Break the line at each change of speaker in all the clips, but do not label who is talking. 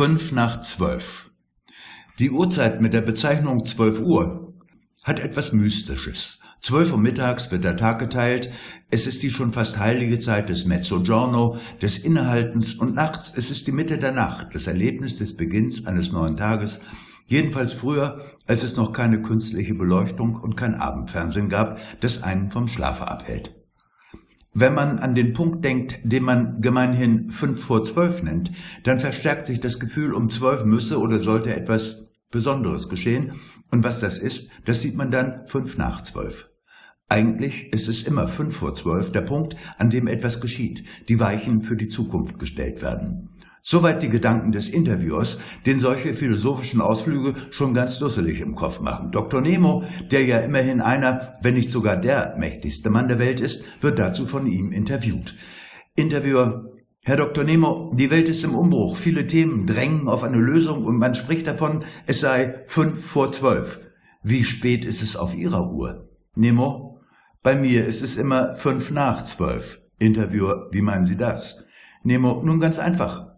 Fünf nach zwölf. Die Uhrzeit mit der Bezeichnung zwölf Uhr hat etwas Mystisches. Zwölf Uhr mittags wird der Tag geteilt, es ist die schon fast heilige Zeit des Mezzogiorno, des Innehaltens und nachts, es ist die Mitte der Nacht, das Erlebnis des Beginns eines neuen Tages, jedenfalls früher, als es noch keine künstliche Beleuchtung und kein Abendfernsehen gab, das einen vom Schlafe abhält. Wenn man an den Punkt denkt, den man gemeinhin fünf vor zwölf nennt, dann verstärkt sich das Gefühl, um zwölf müsse oder sollte etwas Besonderes geschehen. Und was das ist, das sieht man dann fünf nach zwölf. Eigentlich ist es immer fünf vor zwölf der Punkt, an dem etwas geschieht, die Weichen für die Zukunft gestellt werden. Soweit die Gedanken des Interviewers, den solche philosophischen Ausflüge schon ganz dusselig im Kopf machen. Dr. Nemo, der ja immerhin einer, wenn nicht sogar der mächtigste Mann der Welt ist, wird dazu von ihm interviewt. Interviewer, Herr Dr. Nemo, die Welt ist im Umbruch. Viele Themen drängen auf eine Lösung und man spricht davon, es sei fünf vor zwölf. Wie spät ist es auf Ihrer Uhr? Nemo, bei mir ist es immer fünf nach zwölf. Interviewer, wie meinen Sie das? Nemo, nun ganz einfach.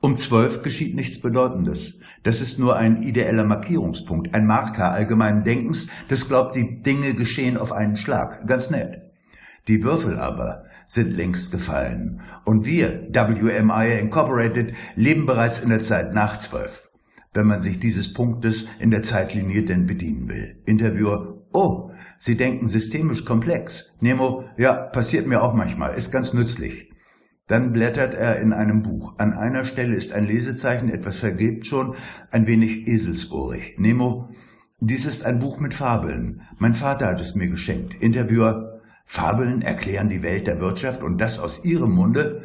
Um zwölf geschieht nichts Bedeutendes. Das ist nur ein ideeller Markierungspunkt, ein Marker allgemeinen Denkens, das glaubt, die Dinge geschehen auf einen Schlag. Ganz nett. Die Würfel aber sind längst gefallen. Und wir, WMI Incorporated, leben bereits in der Zeit nach zwölf. Wenn man sich dieses Punktes in der Zeitlinie denn bedienen will. Interviewer, oh, Sie denken systemisch komplex. Nemo, ja, passiert mir auch manchmal, ist ganz nützlich. Dann blättert er in einem Buch. An einer Stelle ist ein Lesezeichen, etwas vergebt schon, ein wenig eselsohrig. Nemo, dies ist ein Buch mit Fabeln. Mein Vater hat es mir geschenkt. Interviewer, Fabeln erklären die Welt der Wirtschaft und das aus Ihrem Munde?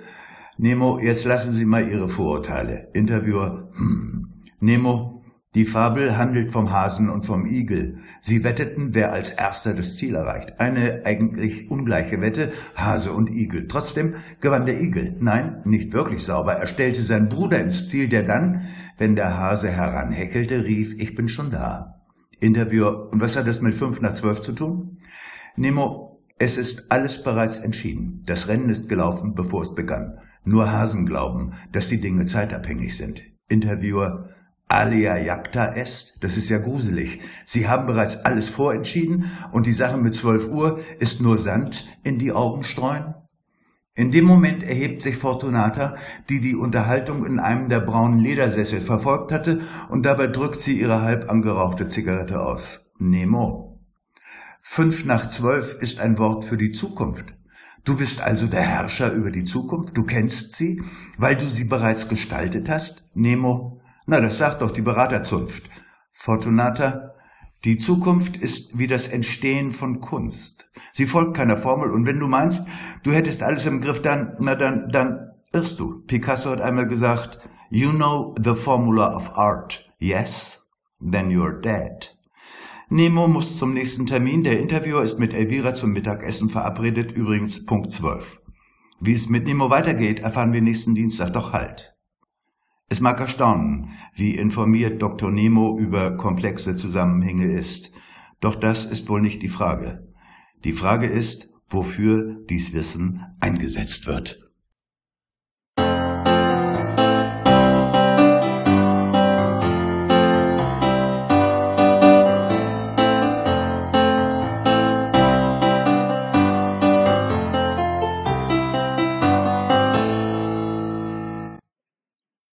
Nemo, jetzt lassen Sie mal Ihre Vorurteile. Interviewer, hm. Nemo, die Fabel handelt vom Hasen und vom Igel. Sie wetteten, wer als erster das Ziel erreicht. Eine eigentlich ungleiche Wette, Hase und Igel. Trotzdem gewann der Igel. Nein, nicht wirklich sauber. Er stellte seinen Bruder ins Ziel, der dann, wenn der Hase heranheckelte, rief, ich bin schon da. Interviewer, und was hat das mit fünf nach zwölf zu tun? Nemo, es ist alles bereits entschieden. Das Rennen ist gelaufen, bevor es begann. Nur Hasen glauben, dass die Dinge zeitabhängig sind. Interviewer, alia jacta est. Das ist ja gruselig. Sie haben bereits alles vorentschieden und die Sache mit 12 Uhr ist nur Sand in die Augen streuen? In dem Moment erhebt sich Fortunata, die die Unterhaltung in einem der braunen Ledersessel verfolgt hatte, und dabei drückt sie ihre halb angerauchte Zigarette aus. Nemo. Fünf nach zwölf ist ein Wort für die Zukunft. Du bist also der Herrscher über die Zukunft, du kennst sie, weil du sie bereits gestaltet hast? Nemo. Na, das sagt doch die Beraterzunft. Fortunata, die Zukunft ist wie das Entstehen von Kunst. Sie folgt keiner Formel und wenn du meinst, du hättest alles im Griff, dann, na dann, dann irrst du. Picasso hat einmal gesagt, you know the formula of art. Yes? Then you're dead. Nemo muss zum nächsten Termin. Der Interviewer ist mit Elvira zum Mittagessen verabredet, übrigens Punkt 12. Wie es mit Nemo weitergeht, erfahren wir nächsten Dienstag. Doch halt. Es mag erstaunen, wie informiert Dr. Nemo über komplexe Zusammenhänge ist. Doch das ist wohl nicht die Frage. Die Frage ist, wofür dies Wissen eingesetzt wird.